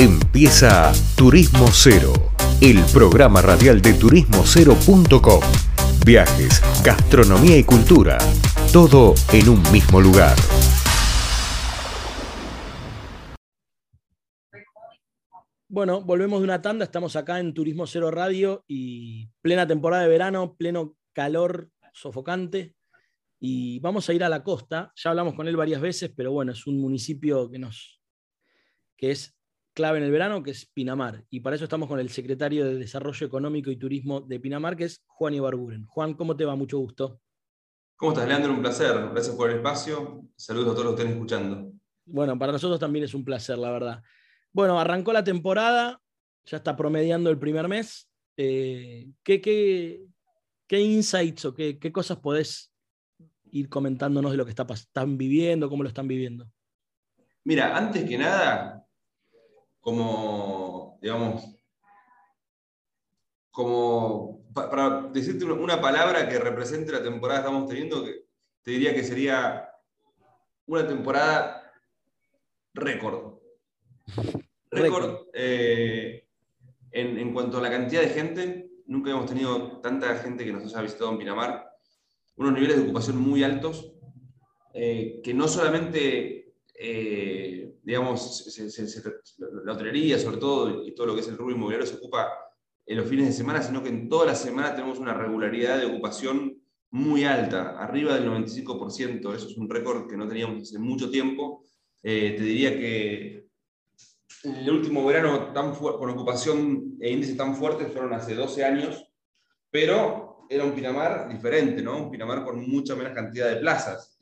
Empieza Turismo Cero, el programa radial de turismocero.com. Viajes, gastronomía y cultura, todo en un mismo lugar. Bueno, volvemos de una tanda, estamos acá en Turismo Cero Radio y plena temporada de verano, pleno calor sofocante y vamos a ir a la costa. Ya hablamos con él varias veces, pero bueno, es un municipio que nos que es clave en el verano, que es Pinamar. Y para eso estamos con el secretario de Desarrollo Económico y Turismo de Pinamar, que es Juan Ibarguren. Juan, ¿cómo te va? Mucho gusto. ¿Cómo estás, Leandro? Un placer. Gracias por el espacio. Saludos a todos los que estén escuchando. Bueno, para nosotros también es un placer, la verdad. Bueno, arrancó la temporada, ya está promediando el primer mes. Eh, ¿qué, qué, insights o qué, qué, cosas podés ir comentándonos de lo que está, están viviendo, cómo lo están viviendo? Mira, antes que nada, como, digamos, como para decirte una palabra que represente la temporada que estamos teniendo, te diría que sería una temporada récord. Récord eh, en, cuanto a la cantidad de gente, nunca hemos tenido tanta gente que nos haya visitado en Pinamar, unos niveles de ocupación muy altos, eh, que no solamente eh, digamos, la hotelería sobre todo y todo lo que es el rubro inmobiliario se ocupa en los fines de semana, sino que en toda la semana tenemos una regularidad de ocupación muy alta, arriba del 95%, eso es un récord que no teníamos hace mucho tiempo. Eh, te diría que el último verano tan con ocupación e índices tan fuertes fueron hace 12 años, pero era un Pinamar diferente, ¿no? Un Pinamar con mucha menos cantidad de plazas.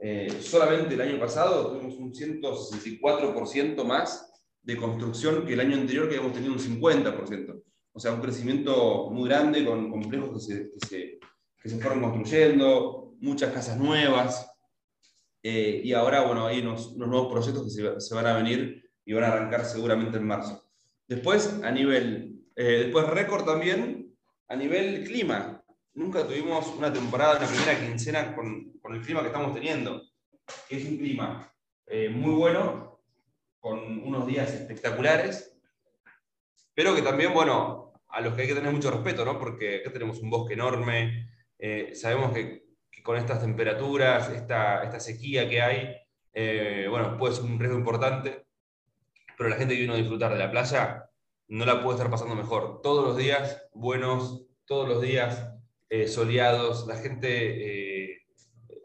Eh, solamente el año pasado tuvimos un 164% más de construcción que el año anterior, que habíamos tenido un 50%. O sea, un crecimiento muy grande con complejos que se, que se, que fueron construyendo, muchas casas nuevas. Eh, y ahora, bueno, hay unos, nuevos proyectos que se, se, van a venir y van a arrancar seguramente en marzo. Después, a nivel, eh, después récord también, a nivel clima. Nunca tuvimos una temporada, una primera quincena con, el clima que estamos teniendo, que es un clima eh, muy bueno, con unos días espectaculares, pero que también, bueno, a los que hay que tener mucho respeto, ¿no? Porque acá tenemos un bosque enorme, eh, sabemos que, con estas temperaturas, esta, esta sequía que hay, eh, bueno, puede ser un riesgo importante, pero la gente que vino a disfrutar de la playa no la puede estar pasando mejor. Todos los días buenos, todos los días soleados, la gente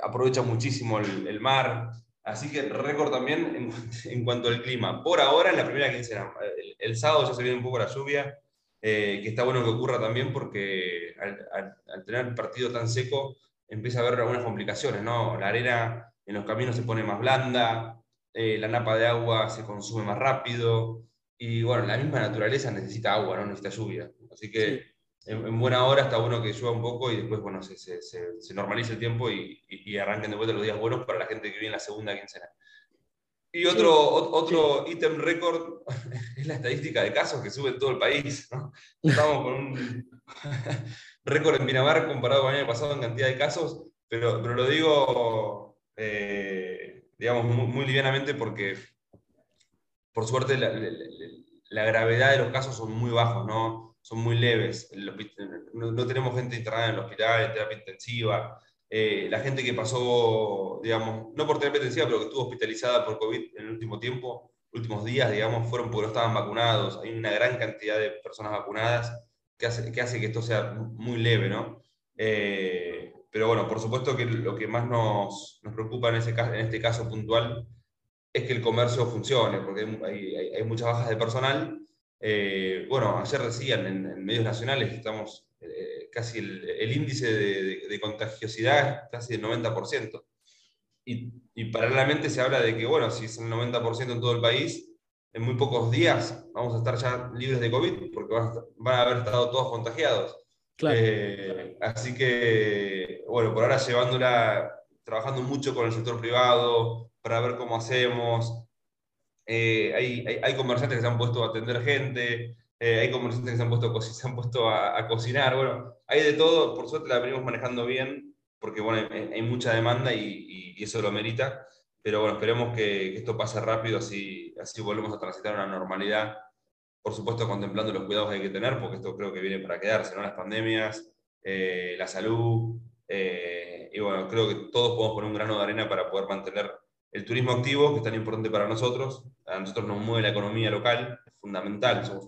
aprovecha muchísimo el, mar. Así que récord también en, cuanto al clima. Por ahora, en la primera quincena. El, sábado ya se viene un poco la lluvia, eh, que está bueno que ocurra también porque al, tener el partido tan seco empieza a haber algunas complicaciones, ¿no? La arena en los caminos se pone más blanda, eh, la napa de agua se consume más rápido y bueno, la misma naturaleza necesita agua, no necesita lluvia. Así que en, buena hora está bueno que llueva un poco y después, bueno, se, se, se, normalice el tiempo y, y, arranquen de vuelta los días buenos para la gente que vive en la segunda quincena. Y otro, otro ítem récord es la estadística de casos que sube en todo el país. ¿no? Estamos con un récord en Pinamar comparado con el año pasado en cantidad de casos, pero, pero lo digo, eh, digamos, muy, livianamente porque, por suerte, la, la, gravedad de los casos son muy bajos, ¿no? Son muy leves. No, tenemos gente internada en el hospital, terapia intensiva. Eh, la gente que pasó, digamos, no por terapia intensiva, pero que estuvo hospitalizada por COVID en el último tiempo, últimos días, digamos, fueron porque no estaban vacunados. Hay una gran cantidad de personas vacunadas que hace que, esto sea muy leve, ¿no? Eh, pero bueno, por supuesto que lo que más nos, nos preocupa en, este caso puntual es que el comercio funcione, porque hay, hay muchas bajas de personal eh, bueno, ayer decían en, medios nacionales que estamos eh, casi el, índice de, contagiosidad casi del 90%. Y, y, paralelamente se habla de que, bueno, si es el 90% en todo el país, en muy pocos días vamos a estar ya libres de COVID, porque van a, haber estado todos contagiados. Eh, así que, bueno, por ahora llevándola, trabajando mucho con el sector privado para ver cómo hacemos, eh, hay, comerciantes que se han puesto a atender gente, eh, hay comerciantes que se han puesto, se han puesto a, cocinar, bueno, hay de todo, por suerte la venimos manejando bien, porque bueno, hay, mucha demanda y, eso lo merita, pero bueno, esperemos que, esto pase rápido, así, así volvemos a transitar una normalidad. Por supuesto, contemplando los cuidados que hay que tener, porque esto creo que viene para quedarse, ¿no? Las pandemias, eh, la salud, y bueno, creo que todos podemos poner un grano de arena para poder mantener el turismo activo, que es tan importante para nosotros. A nosotros nos mueve la economía local, es fundamental, somos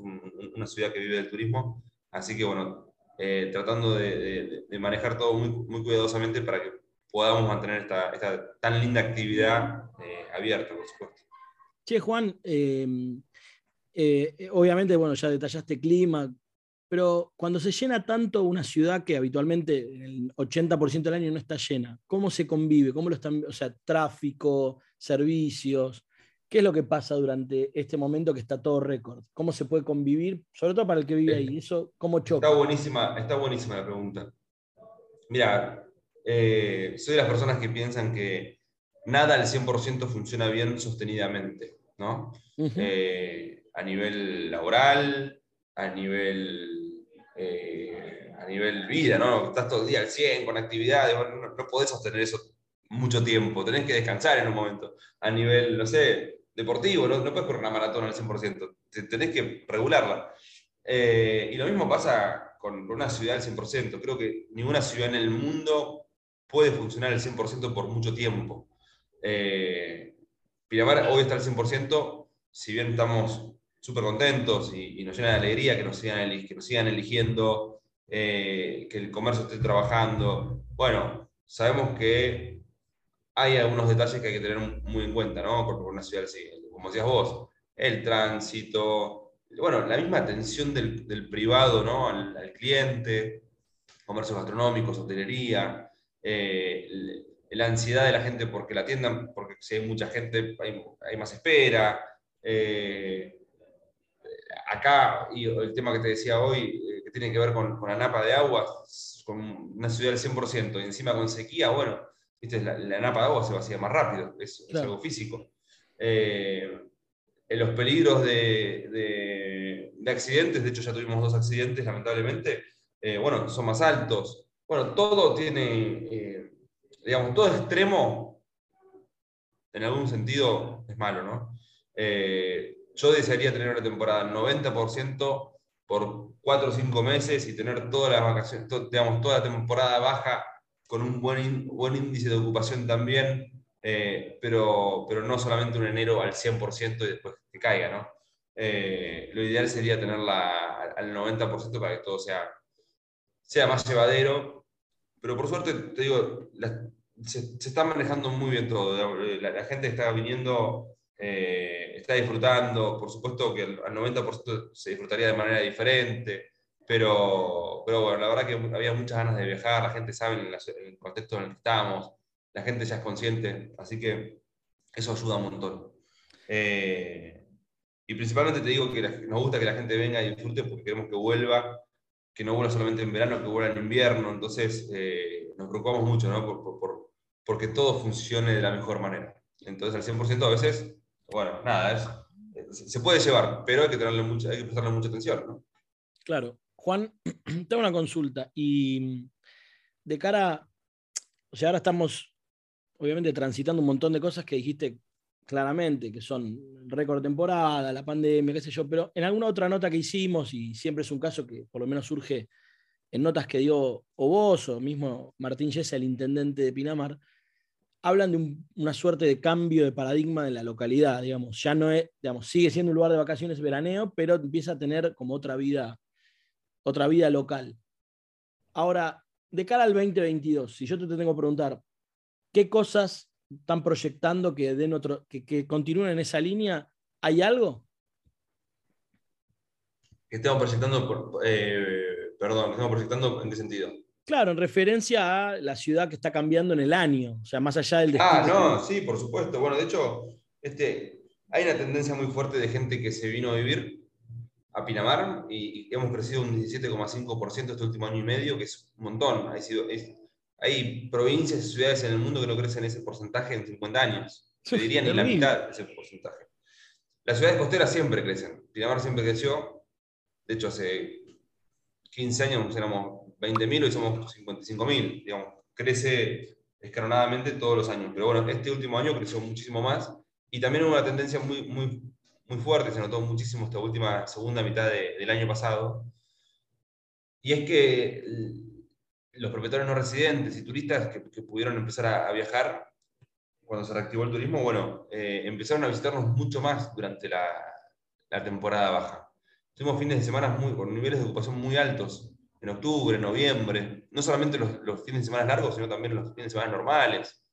una ciudad que vive del turismo. Así que bueno, eh, tratando de, manejar todo muy, cuidadosamente para que podamos mantener esta, tan linda actividad eh, abierta, por supuesto. Che, Juan, eh, obviamente, bueno, ya detallaste clima, pero cuando se llena tanto una ciudad que habitualmente el 80% del año no está llena, ¿cómo se convive? ¿Cómo lo están, o sea, tráfico, servicios? ¿Qué es lo que pasa durante este momento que está todo récord? ¿Cómo se puede convivir? Sobre todo para el que vive ahí. ¿Eso cómo choca? Está buenísima, está buenísima la pregunta. Mira, eh, soy de las personas que piensan que nada al 100% funciona bien sostenidamente, ¿no? Eh, a nivel laboral, a nivel, eh, a nivel vida, ¿no? Estás todo el día al 100 con actividades, no, no, podés sostener eso mucho tiempo, tenés que descansar en un momento. A nivel, no sé, deportivo, no, puedes correr una maratón al 100%, tenés que regularla. Eh, y lo mismo pasa con, una ciudad al 100%. Creo que ninguna ciudad en el mundo puede funcionar al 100% por mucho tiempo. Eh, Pinamar hoy está al 100%, si bien estamos súper contentos y, nos llena de alegría que nos sigan, que nos sigan eligiendo, eh, que el comercio esté trabajando. Bueno, sabemos que hay algunos detalles que hay que tener muy en cuenta, ¿no? Por, una ciudad como decías vos, el tránsito, bueno, la misma atención del, privado, ¿no? Al, cliente, comercios gastronómicos, hotelería, eh, la ansiedad de la gente porque la atiendan, porque si hay mucha gente hay, más espera. Eh, acá, y el tema que te decía hoy, eh, que tiene que ver con, con la napa de agua, con una ciudad del 100%, y encima con sequía, bueno, la, napa de agua se vacía más rápido, es, algo físico. Eh, en los peligros de, accidentes, de hecho ya tuvimos dos accidentes lamentablemente, eh, bueno, son más altos. Bueno, todo tiene, digamos, todo extremo, en algún sentido, es malo, ¿no? Yo desearía tener una temporada 90% por 4 o 5 meses y tener todas las vacaciones, digamos, toda la temporada baja con un buen, buen índice de ocupación también, eh, pero, pero no solamente un enero al 100% y después que caiga, ¿no? Eh, lo ideal sería tenerla al 90% para que todo sea, sea más llevadero, pero por suerte, te digo, se, se, está manejando muy bien todo, la, gente está viniendo, eh, está disfrutando, por supuesto que al 90% se disfrutaría de manera diferente, pero, pero bueno, la verdad que había muchas ganas de viajar, la gente sabe en, el contexto en el que estamos, la gente ya es consciente, así que eso ayuda un montón. Eh, y principalmente te digo que nos gusta que la gente venga y disfrute porque queremos que vuelva, que no vuelva solamente en verano, que vuelva en invierno, entonces eh, nos preocupamos mucho ¿no? por, por, porque todo funcione de la mejor manera. Entonces al 100% a veces, bueno, nada, es, se puede llevar, pero hay que, tenerle mucha, hay que prestarle mucha atención. ¿no? Claro, Juan, tengo una consulta y mm, de cara, o sea, ahora estamos obviamente transitando un montón de cosas que dijiste claramente, que son récord temporada, la pandemia, qué sé yo, pero en alguna otra nota que hicimos, y siempre es un caso que por lo menos surge en notas que dio o vos o mismo Martín Yesa, el intendente de Pinamar, hablan de una suerte de cambio de paradigma de la localidad, digamos, ya no es, digamos, sigue siendo un lugar de vacaciones veraneo, pero empieza a tener como otra vida otra vida local. Ahora, de cara al 2022, si yo te tengo que preguntar, ¿qué cosas están proyectando que, den otro, que, continúen en esa línea? ¿Hay algo? ¿Qué estamos proyectando? Eh, perdón, ¿qué estamos proyectando en qué sentido? Claro, en referencia a la ciudad que está cambiando en el año, o sea, más allá del destino. Ah, no, sí, por supuesto. Bueno, de hecho, este, hay una tendencia muy fuerte de gente que se vino a vivir a Pinamar y, hemos crecido un 17,5% este último año y medio, que es un montón. Hay, sido, hay provincias y ciudades en el mundo que no crecen ese porcentaje en 50 años. Se diría ni la mitad de ese porcentaje. Las ciudades costeras siempre crecen. Pinamar siempre creció. De hecho, hace 15 años éramos 20.000, hoy somos 55.000. Digamos, crece escalonadamente todos los años. Pero bueno, este último año creció muchísimo más y también hubo una tendencia muy, muy, muy fuerte, se notó muchísimo esta última segunda mitad del año pasado. Y es que los propietarios no residentes y turistas que, pudieron empezar a, viajar cuando se reactivó el turismo, bueno, eh, empezaron a visitarnos mucho más durante la, la temporada baja. Tuvimos fines de semana muy, con niveles de ocupación muy altos, en octubre, noviembre, no solamente los, fines de semana largos, sino también los fines de semana normales.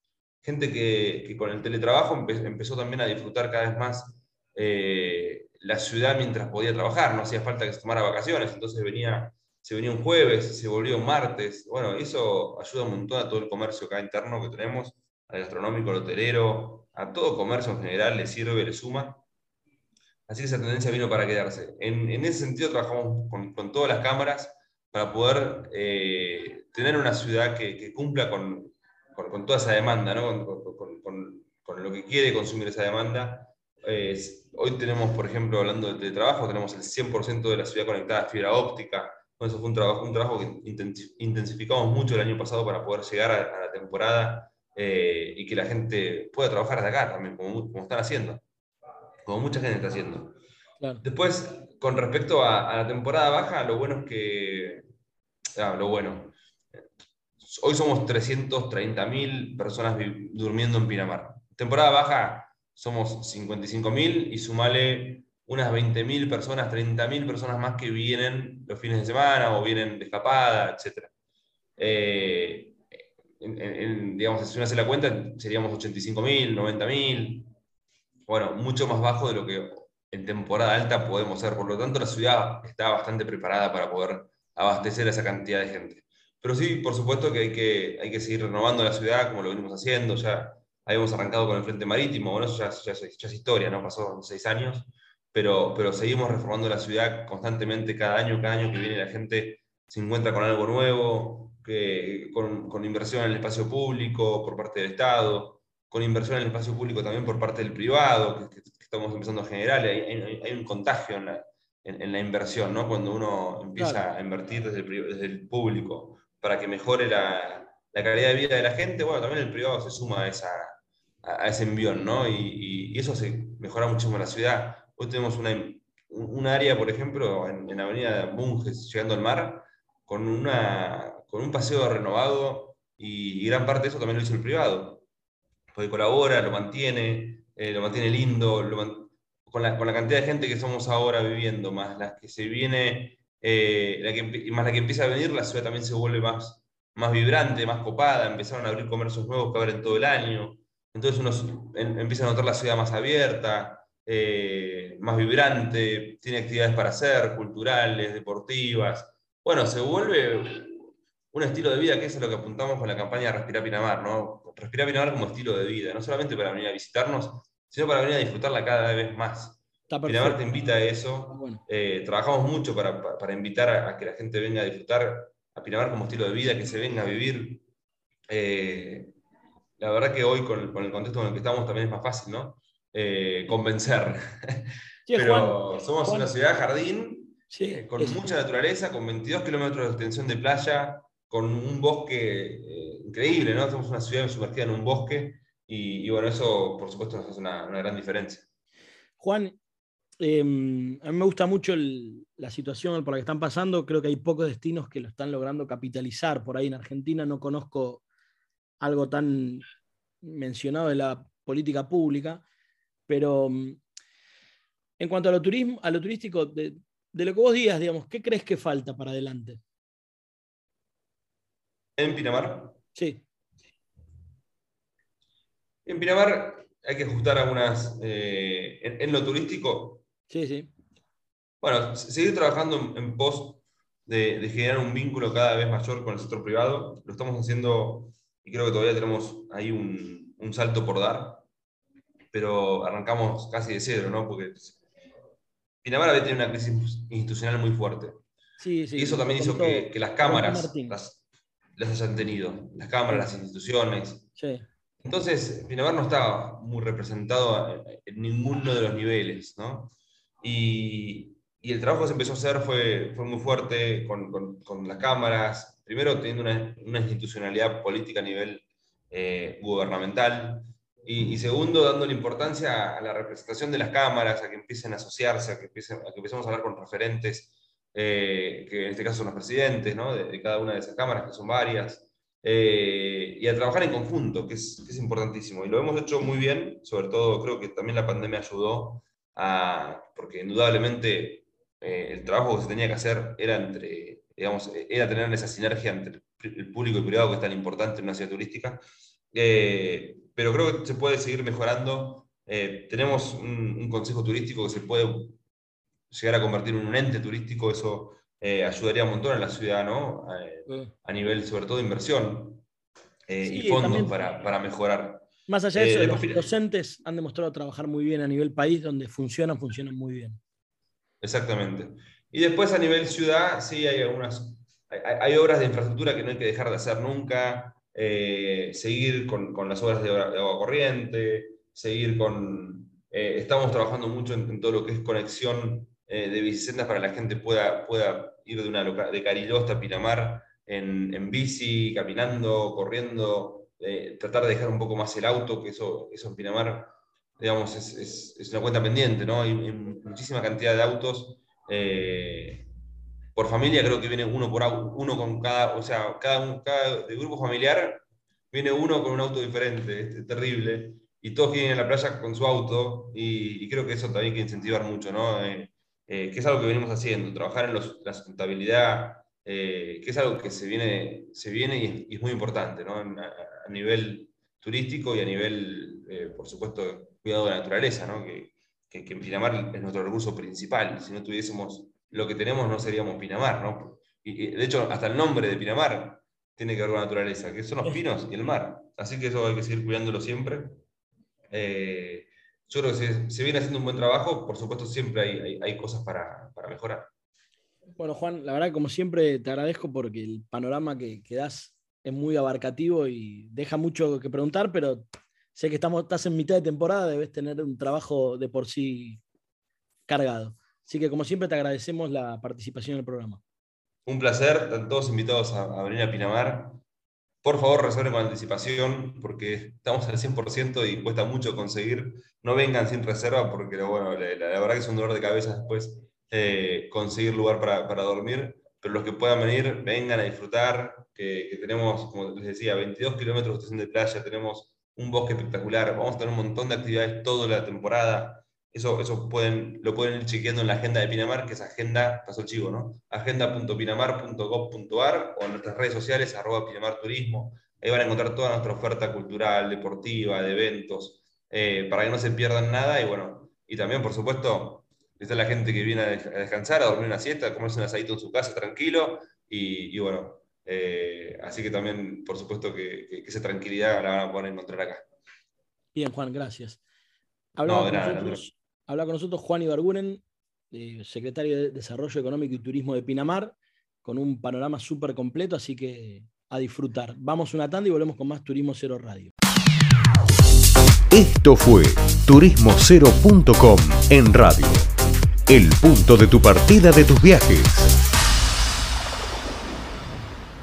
Gente que, con el teletrabajo empezó también a disfrutar cada vez más eh, la ciudad mientras podía trabajar, no hacía falta que se tomara vacaciones, entonces venía, se venía un jueves, se volvió un martes, bueno, eso ayuda un montón a todo el comercio acá interno que tenemos, al gastronómico, al hotelero, a todo comercio en general le sirve, le suma. Así que esa tendencia vino para quedarse. En, ese sentido trabajamos con, todas las cámaras para poder eh, tener una ciudad que, que cumpla con, con, toda esa demanda, ¿no? con, lo que quiere consumir esa demanda. hoy tenemos, por ejemplo, hablando de trabajo, tenemos el 100% de la ciudad conectada a fibra óptica. Eso fue un trabajo, un trabajo que intensificamos mucho el año pasado para poder llegar a, la temporada eh, y que la gente pueda trabajar desde acá también, como, como están haciendo como mucha gente está haciendo. Después, con respecto a, la temporada baja, lo bueno es que, ah, lo bueno, hoy somos 330.000 personas durmiendo en Pinamar. Temporada baja somos 55.000 y sumale unas 20.000 personas, 30.000 personas más que vienen los fines de semana o vienen de escapada, etc. Eh, digamos, si uno hace la cuenta, seríamos 85.000, 90.000, bueno, mucho más bajo de lo que en temporada alta podemos ser. Por lo tanto, la ciudad está bastante preparada para poder abastecer a esa cantidad de gente. Pero sí, por supuesto que hay que, hay que seguir renovando la ciudad como lo venimos haciendo. Ya habíamos arrancado con el Frente Marítimo, bueno, eso ya, es historia, ¿no? Pasó seis años, pero, pero seguimos reformando la ciudad constantemente, cada año, cada año que viene la gente se encuentra con algo nuevo, que, con, con inversión en el espacio público por parte del Estado, con inversión en el espacio público también por parte del privado, que, estamos empezando a generar, hay, hay, un contagio en la, en, la, inversión, ¿no? cuando uno empieza a invertir desde el, desde el, público para que mejore la, la, calidad de vida de la gente, bueno, también el privado se suma a, esa, a, ese envión, ¿no? Y, y, eso se mejora muchísimo la ciudad. Hoy tenemos una, un área, por ejemplo, en, en la avenida Bunges, llegando al mar, con, una, con un paseo renovado y, y gran parte de eso también lo hizo el privado porque colabora, lo mantiene, eh, lo mantiene lindo, con, la, con, la, cantidad de gente que somos ahora viviendo, más las que se viene, eh, más la que empieza a venir, la ciudad también se vuelve más, más vibrante, más copada, empezaron a abrir comercios nuevos que abren todo el año, entonces uno empieza a notar la ciudad más abierta, eh, más vibrante, tiene actividades para hacer, culturales, deportivas. Bueno, se vuelve un estilo de vida que es a lo que apuntamos con la campaña Respirar Pinamar, ¿no? Respirar Pinamar como estilo de vida, no solamente para venir a visitarnos, sino para venir a disfrutarla cada vez más. Pinamar te invita a eso. Eh, trabajamos mucho para, para, invitar a, que la gente venga a disfrutar a Pinamar como estilo de vida, que se venga a vivir. Eh, la verdad que hoy, con, con, el contexto en el que estamos, también es más fácil, ¿no? Eh, convencer. Pero somos una ciudad jardín, con mucha naturaleza, con 22 kilómetros de extensión de playa, con un bosque increíble, ¿no? Somos una ciudad sumergida en un bosque y, bueno, eso por supuesto nos hace una, gran diferencia. Juan, em, a mí me gusta mucho la situación por la que están pasando, creo que hay pocos destinos que lo están logrando capitalizar. Por ahí en Argentina no conozco algo tan mencionado de la política pública, pero em, en cuanto a lo, turismo, a lo turístico, de, de lo que vos digas, digamos, ¿qué crees que falta para adelante? ¿En Pinamar? Sí. En Pinamar hay que ajustar algunas. Eh, en, lo turístico. Sí, sí. Bueno, seguir trabajando en, pos de, generar un vínculo cada vez mayor con el sector privado. Lo estamos haciendo y creo que todavía tenemos ahí un, un salto por dar, pero arrancamos casi de cero, ¿no? Porque Pinamar había tenido una crisis institucional muy fuerte. Sí, sí, y eso también hizo que, que, las cámaras, las hayan tenido, las cámaras, las instituciones. Entonces, Pinamar no estaba muy representado en ninguno de los niveles, ¿no? Y, y el trabajo que se empezó a hacer fue, muy fuerte con, las cámaras, primero teniendo una, institucionalidad política a nivel eh, gubernamental. Y, segundo, dándole importancia a la representación de las cámaras, a que empiecen a asociarse, a que, empiecen, a que empecemos a hablar con referentes, eh, que en este caso son los presidentes ¿no? de, cada una de esas cámaras, que son varias, eh, y a trabajar en conjunto, que es, que es, importantísimo. Y lo hemos hecho muy bien, sobre todo creo que también la pandemia ayudó, a, porque indudablemente el trabajo que se tenía que hacer era, entre, digamos, era tener esa sinergia entre el público y privado que es tan importante en una ciudad turística. Eh, pero creo que se puede seguir mejorando. Eh, tenemos un, consejo turístico que se puede llegar a convertir en un ente turístico, eso eh, ayudaría un montón a la ciudad, ¿no? A, nivel, sobre todo, de inversión y fondos para, para, mejorar. Más allá de eso, los docentes han demostrado trabajar muy bien a nivel país, donde funcionan, funcionan muy bien. Exactamente. Y después a nivel ciudad, sí hay algunas, hay obras de infraestructura que no hay que dejar de hacer nunca. Eh, seguir con, con, las obras de, agua corriente, seguir con... Eh, estamos trabajando mucho en, todo lo que es conexión eh, de bicisendas para que la gente pueda, pueda ir de, una de Cariló hasta Pinamar en, en bici, caminando, corriendo, tratar de dejar un poco más el auto, que eso, eso en Pinamar, digamos, es, es, una cuenta pendiente, ¿no? Hay, muchísima cantidad de autos por familia creo que viene uno por uno con cada, o sea, cada, cada de grupo familiar viene uno con un auto diferente, es terrible, y todos vienen a la playa con su auto, y, creo que eso también hay que incentivar mucho, ¿no? Eh, eh, que es algo que venimos haciendo, trabajar en la sustentabilidad, eh, que es algo que se viene, se viene y, es, muy importante, ¿no? A, nivel turístico y a nivel, por supuesto, cuidado de la naturaleza, ¿no? Que, que, que en Pinamar es nuestro recurso principal, si no tuviésemos lo que tenemos no seríamos Pinamar, ¿no? Y, de hecho, hasta el nombre de Pinamar tiene que ver con la naturaleza, que son los pinos y el mar. Así que eso hay que seguir cuidándolo siempre. Eh, yo creo que se, viene haciendo un buen trabajo, por supuesto siempre hay, cosas para, mejorar. Bueno, Juan, la verdad, como siempre, te agradezco porque el panorama que, que, das es muy abarcativo y deja mucho que preguntar, pero sé que estamos, estás en mitad de temporada, debes tener un trabajo de por sí cargado. Así que como siempre te agradecemos la participación en el programa. Un placer, están todos invitados a, venir a Pinamar. Por favor, reserven con anticipación porque estamos al 100% y cuesta mucho conseguir. No vengan sin reserva porque bueno, la, verdad que es un dolor de cabeza después eh, conseguir lugar para, para, dormir. Pero los que puedan venir, vengan a disfrutar, que, que tenemos, como les decía, 22 kilómetros de estación de playa, tenemos un bosque espectacular, vamos a tener un montón de actividades toda la temporada eso, eso pueden, lo pueden ir chequeando en la agenda de Pinamar, que es agenda, paso chivo, ¿no? agenda.pinamar.gov.ar o en nuestras redes sociales, arroba Pinamar Turismo. Ahí van a encontrar toda nuestra oferta cultural, deportiva, de eventos, eh, para que no se pierdan nada. Y bueno, y también, por supuesto, está la gente que viene a descansar, a dormir una siesta, a comerse un asadito en su casa tranquilo. Y, bueno, eh, así que también, por supuesto, que, que, esa tranquilidad la van a poder encontrar acá. Bien, Juan, gracias. Hablamos de nada, Habla con nosotros Juan Ibarguren, secretario de Desarrollo Económico y Turismo de Pinamar, con un panorama súper completo, así que a disfrutar. Vamos una tanda y volvemos con más Turismo Cero Radio. Esto fue turismocero.com en radio. El punto de tu partida de tus viajes.